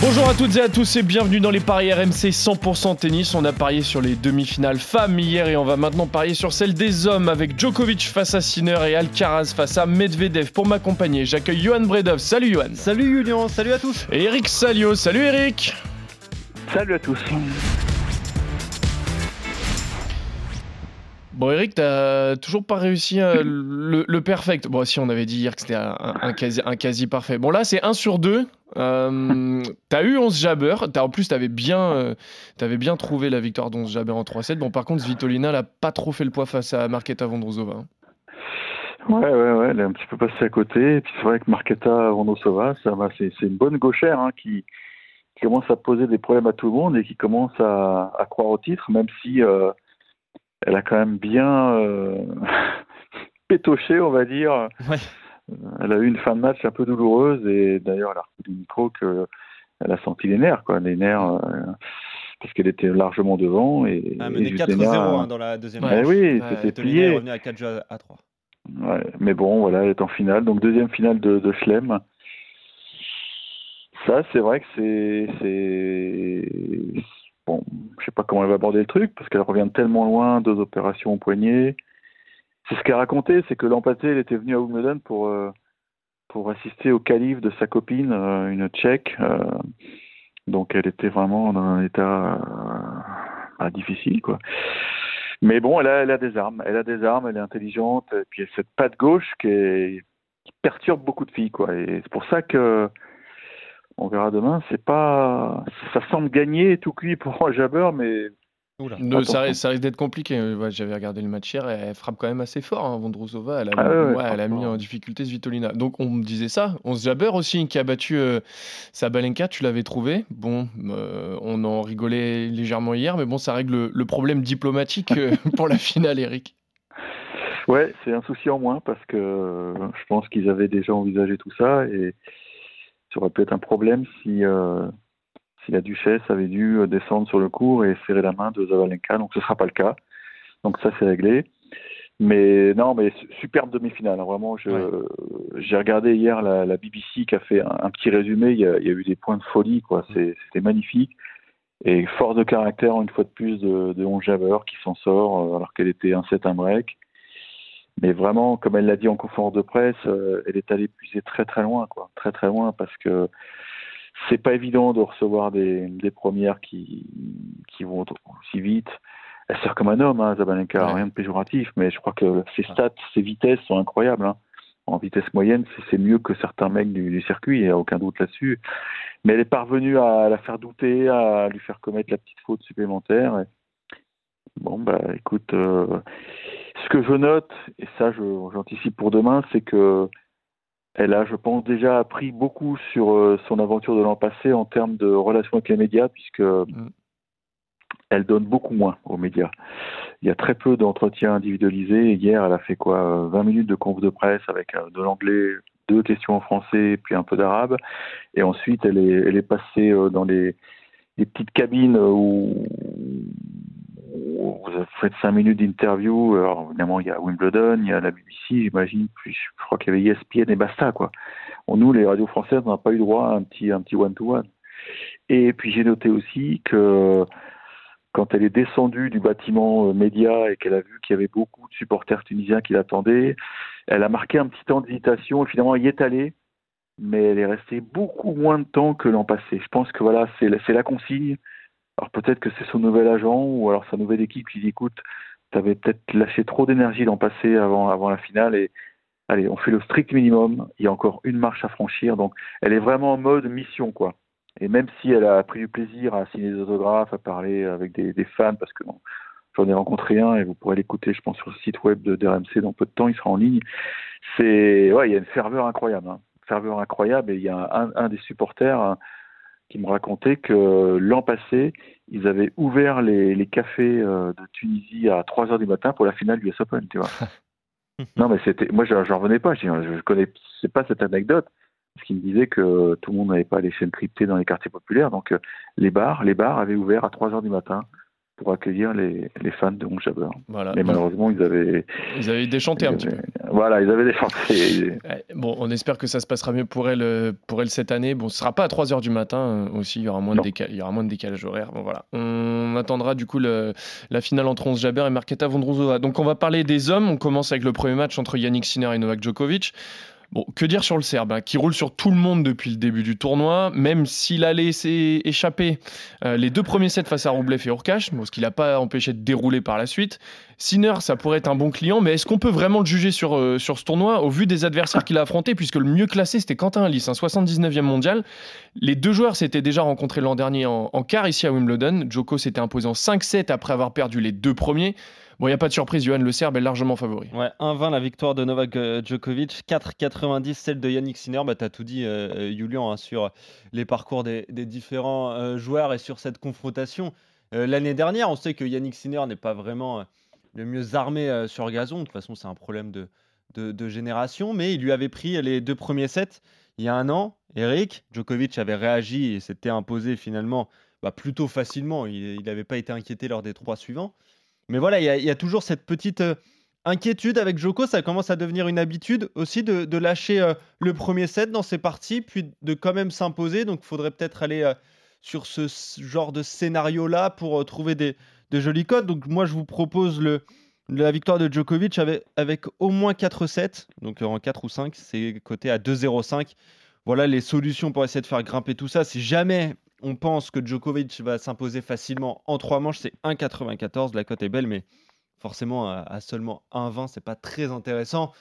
Bonjour à toutes et à tous et bienvenue dans les paris RMC 100% tennis. On a parié sur les demi-finales femmes hier et on va maintenant parier sur celle des hommes avec Djokovic face à Sinner et Alcaraz face à Medvedev. Pour m'accompagner, j'accueille Johan Bredov. Salut Johan. Salut Julien, salut à tous. Et Eric Salio. Salut Eric. Salut à tous. Bon Eric, t'as toujours pas réussi euh, le, le, perfect. Bon si on avait dit hier que c'était un, un, quasi, un quasi parfait. Bon là c'est 1 sur 2. Euh, t'as eu 11 jabbers. As, en plus t'avais bien, euh, avais bien trouvé la victoire d'11 jabbers en 3-7. Bon par contre Svitolina n'a pas trop fait le poids face à Marketa Vondrousova. Hein. Ouais, ouais, ouais, elle est un petit peu passée à côté. Et puis c'est vrai que Marketa Vondrousova, c'est une bonne gauchère hein, qui, qui, commence à poser des problèmes à tout le monde et qui commence à, à croire au titre, même si euh, elle a quand même bien euh, pétoché, on va dire. Ouais. Elle a eu une fin de match un peu douloureuse et d'ailleurs elle a reconnu micro qu'elle a senti les nerfs, quoi, les nerfs. Euh, parce qu'elle était largement devant. Et, ah, menée 4-0 hein, dans la deuxième ouais, match. Oui, c'était plié. Elle est revenue à 4 jeux à 3. Ouais, mais bon, voilà, elle est en finale. Donc deuxième finale de, de Schlem. Ça, c'est vrai que c'est bon, je sais pas comment elle va aborder le truc parce qu'elle revient tellement loin, deux opérations au poignet. C'est ce qu'elle racontait, c'est que l'an elle était venue à Wimbledon pour euh, pour assister au calife de sa copine, euh, une Tchèque. Euh, donc elle était vraiment dans un état euh, difficile, quoi. Mais bon, elle a, elle a des armes. Elle a des armes, elle est intelligente. Et puis elle a cette patte gauche qui, est, qui perturbe beaucoup de filles, quoi. Et c'est pour ça que on verra demain. C'est pas, ça semble gagner tout cuit pour jabber, mais ne, ça, risque, ça, risque d'être compliqué. Ouais, J'avais regardé le match hier, elle frappe quand même assez fort. Hein, Vondrousova, elle a, ah ouais, ouais, elle a mis en difficulté Svitolina. Donc on me disait ça. On se jabber aussi qui a battu euh, Sabalenka, tu l'avais trouvé. Bon, euh, on en rigolait légèrement hier, mais bon, ça règle le, le problème diplomatique euh, pour la finale, Eric. Ouais, c'est un souci en moins parce que je pense qu'ils avaient déjà envisagé tout ça et ça aurait pu être un problème si, euh, si la duchesse avait dû descendre sur le cours et serrer la main de Zabalenka. Donc ce ne sera pas le cas. Donc ça, c'est réglé. Mais non, mais superbe demi-finale. Hein. Vraiment, j'ai ouais. regardé hier la, la, BBC qui a fait un, un petit résumé. Il y, a, il y, a, eu des points de folie, quoi. C'était magnifique. Et force de caractère, une fois de plus, de, de 11 javeurs qui s'en sort euh, alors qu'elle était un set, un break. Mais vraiment, comme elle l'a dit en conférence de presse, euh, elle est allée puiser très très loin, quoi, très très loin, parce que c'est pas évident de recevoir des, des premières qui, qui vont aussi vite. Elle sert comme un homme, hein, Zabalenka, ouais. rien de péjoratif, mais je crois que ses stats, ses vitesses sont incroyables. Hein. En vitesse moyenne, c'est mieux que certains mecs du, du circuit, il n'y a aucun doute là-dessus. Mais elle est parvenue à la faire douter, à lui faire commettre la petite faute supplémentaire. Et... Bon, bah écoute, euh, ce que je note, et ça j'anticipe pour demain, c'est que elle a, je pense, déjà appris beaucoup sur euh, son aventure de l'an passé en termes de relations avec les médias, puisque mm. elle donne beaucoup moins aux médias. Il y a très peu d'entretiens individualisés. Hier, elle a fait quoi 20 minutes de conf de presse avec euh, de l'anglais, deux questions en français, puis un peu d'arabe. Et ensuite, elle est, elle est passée euh, dans les, les petites cabines où vous faites cinq minutes d'interview. Alors évidemment, il y a Wimbledon, il y a la BBC, j'imagine. Je crois qu'il y avait ESPN et basta quoi. Nous, les radios françaises, on n'a pas eu droit à un petit un petit one to one. Et puis j'ai noté aussi que quand elle est descendue du bâtiment euh, média et qu'elle a vu qu'il y avait beaucoup de supporters tunisiens qui l'attendaient, elle a marqué un petit temps d'hésitation. Finalement, elle y est allée, mais elle est restée beaucoup moins de temps que l'an passé. Je pense que voilà, c'est la consigne. Alors peut-être que c'est son nouvel agent ou alors sa nouvelle équipe qui dit écoute, tu avais peut-être lâché trop d'énergie l'an passé avant, avant la finale et allez, on fait le strict minimum. Il y a encore une marche à franchir. Donc elle est vraiment en mode mission quoi. Et même si elle a pris du plaisir à signer des autographes, à parler avec des, des fans, parce que j'en ai rencontré un et vous pourrez l'écouter, je pense, sur le site web de, de RMC dans peu de temps, il sera en ligne. C'est ouais, il y a une ferveur incroyable, hein. ferveur incroyable et il y a un des supporters. Qui me racontait que l'an passé, ils avaient ouvert les, les cafés euh, de Tunisie à 3 heures du matin pour la finale du US Open, tu vois. non, mais c'était, moi, je n'en revenais pas. Je, je connais, c'est pas cette anecdote, ce qui me disait que tout le monde n'avait pas les chaînes cryptées dans les quartiers populaires. Donc les bars, les bars avaient ouvert à 3 heures du matin pour accueillir les, les fans de Ron Jabber. Voilà. Mais malheureusement, ils avaient. Ils avaient déchanté un petit peu. Voilà, ils avaient. Ouais, Bon, on espère que ça se passera mieux pour elle, euh, pour elle cette année. Bon, ce sera pas à 3h du matin euh, aussi, il y aura moins de, Non. déca- il y aura moins de décalage horaire. Bon, voilà. On attendra du coup le- la finale entre Ons Jabber et Marketa Vondrousova. Donc on va parler des hommes. On commence avec le premier match entre Yannick Sinner et Novak Djokovic. Bon, que dire sur le Serbe, hein, qui roule sur tout le monde depuis le début du tournoi, même s'il a laissé échapper euh, les deux premiers sets face à Roublev et Urkash, ce qui l'a pas empêché de dérouler par la suite. Sinner, ça pourrait être un bon client, mais est-ce qu'on peut vraiment le juger sur, euh, sur ce tournoi au vu des adversaires qu'il a affrontés, puisque le mieux classé c'était Quentin Alice, un 79e mondial. Les deux joueurs s'étaient déjà rencontrés l'an dernier en, en quart ici à Wimbledon. Joko s'était imposé en 5-7 après avoir perdu les deux premiers. Bon, il n'y a pas de surprise, Johan Le Serbe est largement favori. Ouais, 1-20 la victoire de Novak euh, Djokovic, 4-90 celle de Yannick Sinner. Bah, tu as tout dit, euh, Julian, hein, sur les parcours des, différents euh, joueurs et sur cette confrontation. Euh, L'année dernière, on sait que Yannick Sinner n'est pas vraiment le mieux armé sur gazon. De toute façon, c'est un problème de, de, de génération. Mais il lui avait pris les deux premiers sets il y a un an. Eric, Djokovic avait réagi et s'était imposé finalement bah, plutôt facilement. Il n'avait pas été inquiété lors des trois suivants. Mais voilà, il y, a- toujours cette petite euh, inquiétude avec Joko. Ça commence à devenir une habitude aussi de, lâcher euh, le premier set dans ses parties, puis de quand même s'imposer. Donc il faudrait peut-être aller euh, sur ce genre de scénario-là pour trouver des, de jolis codes. Donc moi, je vous propose la victoire de Djokovic avec, au moins 4 sets. Donc en 4 ou 5, c'est coté à 2,05. Voilà les solutions pour essayer de faire grimper tout ça. Si jamais on pense que Djokovic va s'imposer facilement en 3 manches, c'est 1,94. La cote est belle, mais forcément à, seulement 1,20, c'est pas très intéressant.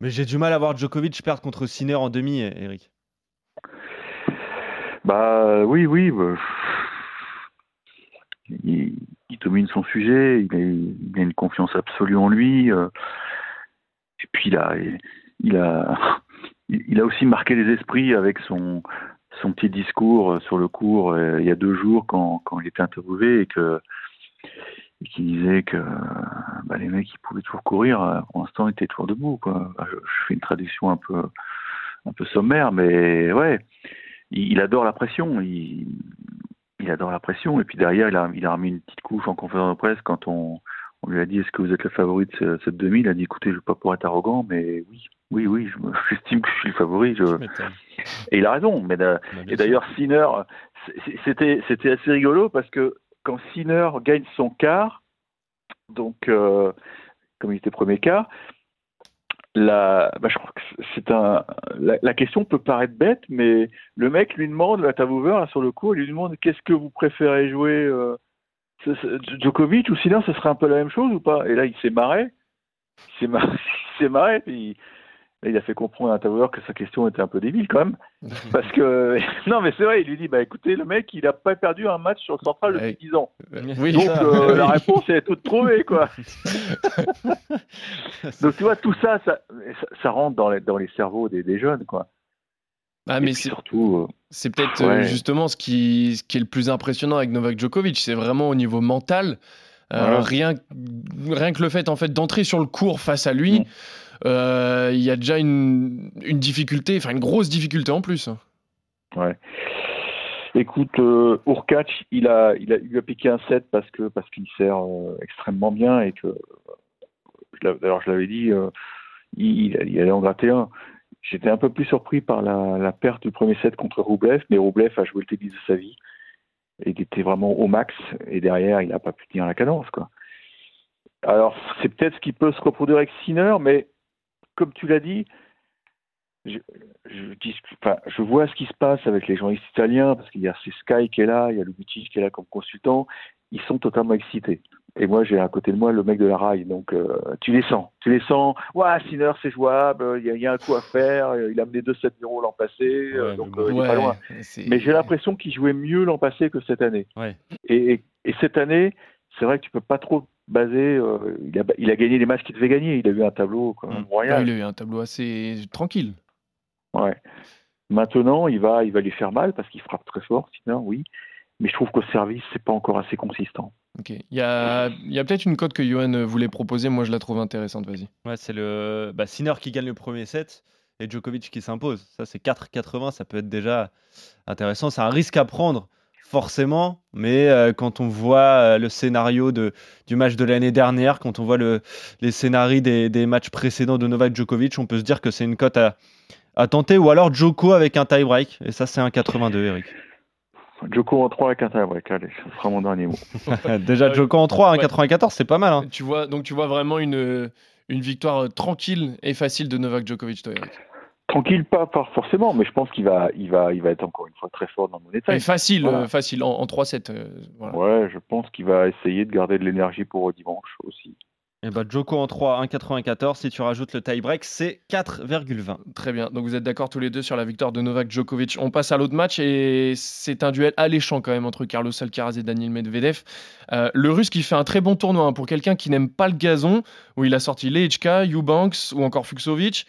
Mais j'ai du mal à voir Djokovic perdre contre Sinner en demi, Eric. Bah oui, oui. bah, il, domine son sujet, il a, une confiance absolue en lui. euh, et puis il a aussi marqué les esprits avec son, son petit discours sur le cours euh, il y a deux jours quand, quand il était interviewé et que et qui disait que bah, les mecs ils pouvaient toujours courir, euh, pour l'instant ils étaient toujours debout. Quoi. Je, fais une traduction un peu, un peu sommaire, mais ouais, il, adore la pression. Il, adore la pression. Et puis derrière, il a, il a remis une petite couche en conférence de presse quand on, on lui a dit est-ce que vous êtes le favori de ce- cette demi? Il a dit écoutez, je ne veux pas pour être arrogant, mais oui, oui, oui, je me- j'estime que je suis le favori. Je... Et il a raison. Mais da- et d'ailleurs, Sinner, c'était c'était assez rigolo parce que quand Sinner gagne son quart, donc euh, comme il était premier quart, la, bah, je crois que c'est un, la, la question peut paraître bête, mais le mec lui demande, là, sur le coup, il lui demande qu'est-ce que vous préférez jouer, euh, ce- ce- Djokovic ou Sinner, ce serait un peu la même chose ou pas? Et là, il s'est marré, il s'est marré, il s'est marré, puis il a fait comprendre à Tavouver que sa question était un peu débile quand même, parce que non, mais c'est vrai, il lui dit, bah écoutez, le mec, il a pas perdu un match sur le central depuis 10 ans, Oui, donc ça, euh, oui. la réponse est toute trouvée, quoi. Donc tu vois, tout ça, ça, ça, ça rentre dans les, dans les cerveaux des, des jeunes, quoi. Ah, mais c'est surtout, euh, c'est peut-être euh, Ouais. justement ce qui, ce qui est le plus impressionnant avec Novak Djokovic, c'est vraiment au niveau mental. Euh, Voilà. rien, rien que le fait en fait d'entrer sur le cours face à lui, Mm. Euh, y a déjà une, difficulté, enfin une grosse difficulté en plus. Ouais. Écoute, euh, Urkac, il a, il a, piqué un set parce que parce qu'il sert euh, extrêmement bien et que d'ailleurs je l'avais dit, euh, il, allait en gratter un. J'étais un peu plus surpris par la, perte du premier set contre Roublev, mais Roublev a joué le tennis de sa vie. Il était vraiment au max et derrière il n'a pas pu tenir la cadence quoi. Alors c'est peut-être ce qui peut se reproduire avec Sinner, mais comme tu l'as dit, je, je, discute- enfin, je vois ce qui se passe avec les journalistes italiens, parce qu'il y a Sky qui est là, il y a Lubicic qui est là comme consultant, ils sont totalement excités. Et moi, j'ai à côté de moi le mec de la rail, donc euh, tu les sens. Tu les sens, ouais, Sinner, c'est jouable, il y, a- il y a un coup à faire, il a mené 2-7-0 l'an passé, euh, donc euh, il est pas loin. Mais j'ai l'impression qu'il jouait mieux l'an passé que cette année. Ouais. Et, et, et cette année, c'est vrai que tu peux pas trop baser. euh, il, a, il a gagné les matchs qu'il devait gagner. Il a eu un tableau quand même Mm. royal. Ouais, il a eu un tableau assez tranquille. Ouais. Maintenant, il va, il va les faire mal parce qu'il frappe très fort, sinon, oui. Mais je trouve qu'au service, c'est pas encore assez consistant. Ok. Il y a, il y a peut-être une cote que Johan voulait proposer, moi je la trouve intéressante, vas-y. Ouais, c'est le bah, Sinner qui gagne le premier set et Djokovic qui s'impose. Ça, c'est 4,80, ça peut être déjà intéressant. C'est un risque à prendre, forcément, mais euh, quand on voit euh, le scénario de, du match de l'année dernière, quand on voit le, les scénarios des, des, matchs précédents de Novak Djokovic, on peut se dire que c'est une cote à, à, tenter, ou alors Djoko avec un tie-break, et ça, c'est un 82, Eric. Djoko en 3 avec un tie-break, allez, ce sera mon dernier mot. déjà, Djoko en 3, 1,94, c'est pas mal. Hein. Tu vois, donc tu vois vraiment une, une victoire tranquille et facile de Novak Djokovic, toi, Eric Tranquille, pas, pas, forcément, mais je pense qu'il va, il va, il va être encore une fois très fort dans mon état. facile, voilà. euh, facile, en, en 3-7. Euh, voilà. Ouais, je pense qu'il va essayer de garder de l'énergie pour dimanche aussi. Et bah Joko en 3, 1,94. Si tu rajoutes le tie-break, c'est 4,20. Très bien. Donc vous êtes d'accord tous les deux sur la victoire de Novak Djokovic. On passe à l'autre match et c'est un duel alléchant quand même entre Carlos Alcaraz et Daniel Medvedev. Euh, le russe qui fait un très bon tournoi hein, pour quelqu'un qui n'aime pas le gazon, où il a sorti Lechka, Eubanks ou encore Fuxovic.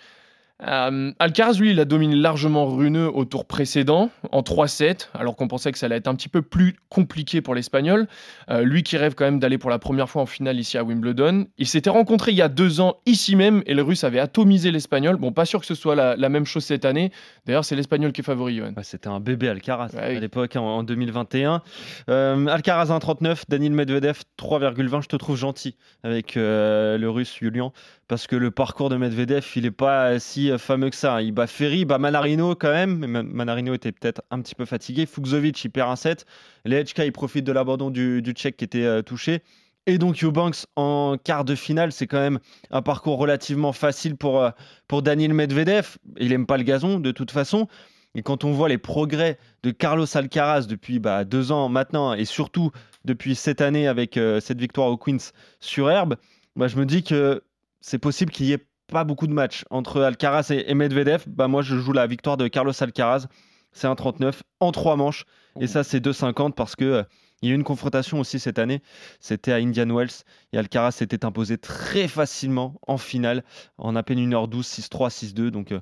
Euh, Alcaraz, lui, il a dominé largement Runeux au tour précédent, en 3-7, alors qu'on pensait que ça allait être un petit peu plus compliqué pour l'Espagnol. Euh, lui qui rêve quand même d'aller pour la première fois en finale ici à Wimbledon. Il s'était rencontré il y a deux ans ici même et le Russe avait atomisé l'Espagnol. Bon, pas sûr que ce soit la, la même chose cette année. D'ailleurs, c'est l'Espagnol qui est favori, Johan. Ouais, C'était un bébé Alcaraz ouais, à l'époque, en, en, 2021. Euh, Alcaraz 1,39, Daniel Medvedev 3,20. Je te trouve gentil avec euh, le Russe Julian parce que le parcours de Medvedev, il n'est pas si fameux que ça. Il bat Ferry, il bat Manarino quand même, mais Manarino était peut-être un petit peu fatigué. Fuxovic, il perd un set. Lechka, il profite de l'abandon du, Tchèque qui était euh, touché. Et donc Eubanks en quart de finale, c'est quand même un parcours relativement facile pour, euh, pour Daniel Medvedev. Il n'aime pas le gazon de toute façon. Et quand on voit les progrès de Carlos Alcaraz depuis bah, deux ans maintenant, et surtout depuis cette année avec euh, cette victoire au Queens sur herbe, bah, je me dis que c'est possible qu'il y ait pas beaucoup de matchs entre Alcaraz et, Medvedev. Bah, moi, je joue la victoire de Carlos Alcaraz. C'est un 39 en trois manches. Et ça, c'est 2,50 parce que euh, il y a eu une confrontation aussi cette année. C'était à Indian Wells. Et Alcaraz s'était imposé très facilement en finale en à peine 1h12, 6-3, 6-2. Donc, euh,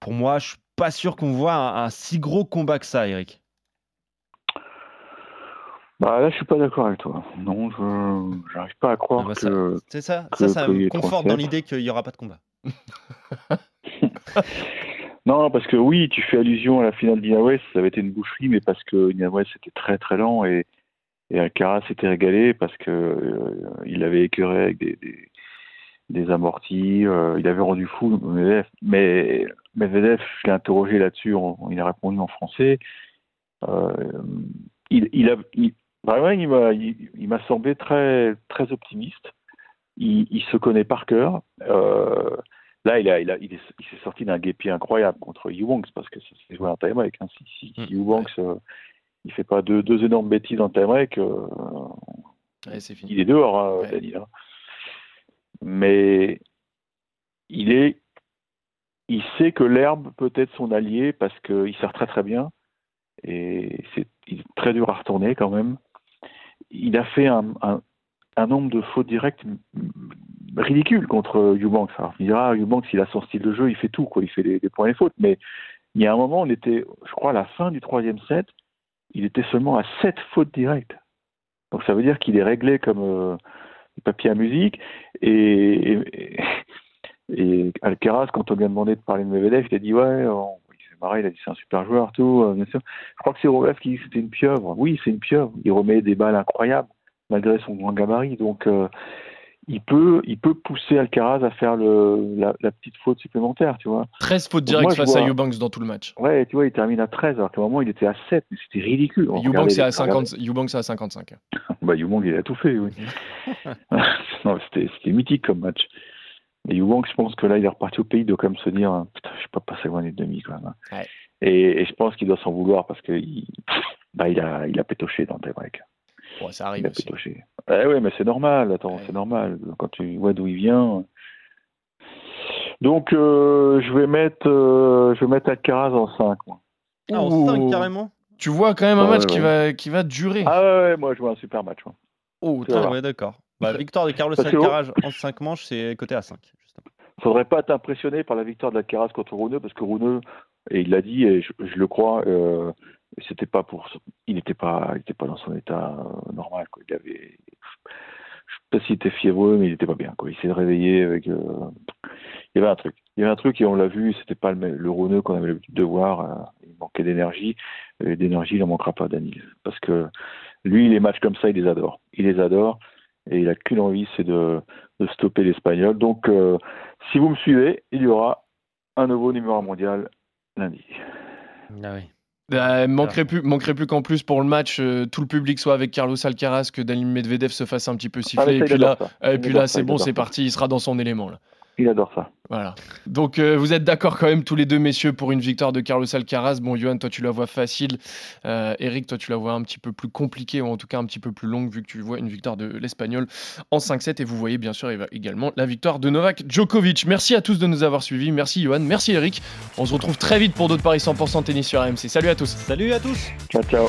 pour moi, je suis pas sûr qu'on voit un, un, si gros combat que ça, Eric. Bah là, je suis pas d'accord avec toi. Non, je n'arrive pas à croire bah, que. C'est ça, que, ça, ça que me conforte dans l'idée qu'il n'y aura pas de combat. non, parce que oui, tu fais allusion à la finale d'India West, ça avait été une boucherie, mais parce que India West était très très lent et, et Alcaraz s'était régalé parce que euh, il avait écœuré avec des, amortis, euh, il avait rendu fou Medvedev. Mais Medvedev, je l'ai interrogé là-dessus, il a répondu en français. Euh, il, a, il m'a semblé très, très optimiste. Il, il, se connaît par cœur. Euh, là, il, a, il, a, il, est, il s'est sorti d'un guépier incroyable contre Eubanks parce que c'est joué en time break. Hein. Si, si, si Eubanks, euh, il fait pas deux, deux énormes bêtises en time break, euh, ouais, c'est fini. il est dehors, hein, Ouais. Hein. Mais il est, il sait que l'herbe peut être son allié parce qu'il sert très très bien et c'est il est très dur à retourner quand même. Il a fait un, un, un nombre de fautes directes ridicule contre Eubanks. Alors, il dira, Eubanks, il a son style de jeu, il fait tout, quoi. Il fait des, points et fautes. Mais il y a un moment, on était, je crois, à la fin du troisième set, il était seulement à sept fautes directes. Donc ça veut dire qu'il est réglé comme euh, papier à musique. Et, et, et, Alcaraz, quand on lui a demandé de parler de Medvedev, il a dit ouais, on, il s'est il a dit c'est un super joueur, tout, euh, bien sûr. Je crois que c'est Rolev qui dit c'était une pieuvre. Oui, c'est une pieuvre. Il remet des balles incroyables malgré son grand gabarit. Donc euh, il peut, il peut pousser Alcaraz à faire le, la, la, petite faute supplémentaire, tu vois. 13 fautes directes moi, face vois... à Eubanks dans tout le match. Ouais, tu vois, il termine à 13, alors qu'à un moment, il était à 7, mais c'était ridicule. Eubanks est, à 50, Eubanks est à 55. bah, Eubanks, il a tout fait, oui. non, c'était mythique comme match. Mais Eubanks, je pense que là, il est reparti au pays, il doit quand même se dire, putain, je suis pas passé loin des demi, quand même. Ouais. Et, et, je pense qu'il doit s'en vouloir parce qu'il bah, il a, il a pétoché dans le tie-break. Ouais, ça arrive aussi. Eh oui, mais c'est normal, attends, ouais. c'est normal. Quand tu vois d'où il vient. Donc, euh, je vais mettre, euh, je vais mettre Alcaraz en 5. Moi. Ah, en 5 carrément Tu vois quand même un ouais, match ouais. Qui, va, qui va durer. Ah ouais, moi je vois un super match. Moi. Oh, ouais, d'accord. Bah, victoire de Carlos Alcaraz en 5 manches, c'est coté à 5. Justement. Faudrait pas t'impressionner par la victoire d'Alcaraz contre Rouneux, parce que Rouneux, et il l'a dit, et je, je le crois, euh, c'était pas pour il n'était pas il était pas dans son état euh, normal quoi. il avait sais pas s'il était fiévreux, mais il était pas bien. Quoi. Il s'est réveillé avec. euh, Il y avait un truc. Il y avait un truc et on l'a vu. C'était pas le, le qu'on avait l'habitude de voir. euh, Il manquait d'énergie. Et d'énergie, il en manquera pas, Daniel. Parce que lui, les matchs comme ça, il les adore. Il les adore et il a qu'une envie, c'est de, de stopper l'Espagnol. Donc, si vous me suivez, il y aura un nouveau numéro mondial lundi. Ah oui. Manquerait plus, manquerait plus qu'en plus pour le match, euh, tout le public soit avec Carlos Alcaraz, que Daniil Medvedev se fasse un petit peu Ah, siffler. et puis là, ça. et puis là, c'est bon, c'est parti, il sera dans son élément là. Il adore ça. Voilà. Donc euh, vous êtes d'accord quand même tous les deux messieurs pour une victoire de Carlos Alcaraz. Bon, Johan, toi tu la vois facile. Euh, Eric, toi tu la vois un petit peu plus compliquée ou en tout cas un petit peu plus longue vu que tu vois une victoire de l'Espagnol en 5-7 et vous voyez bien sûr également la victoire de Novak Djokovic. Merci à tous de nous avoir suivis. Merci Johan, merci Eric. On se retrouve très vite pour d'autres paris 100% tennis sur AMC. Salut à tous. Salut à tous Ciao, ciao.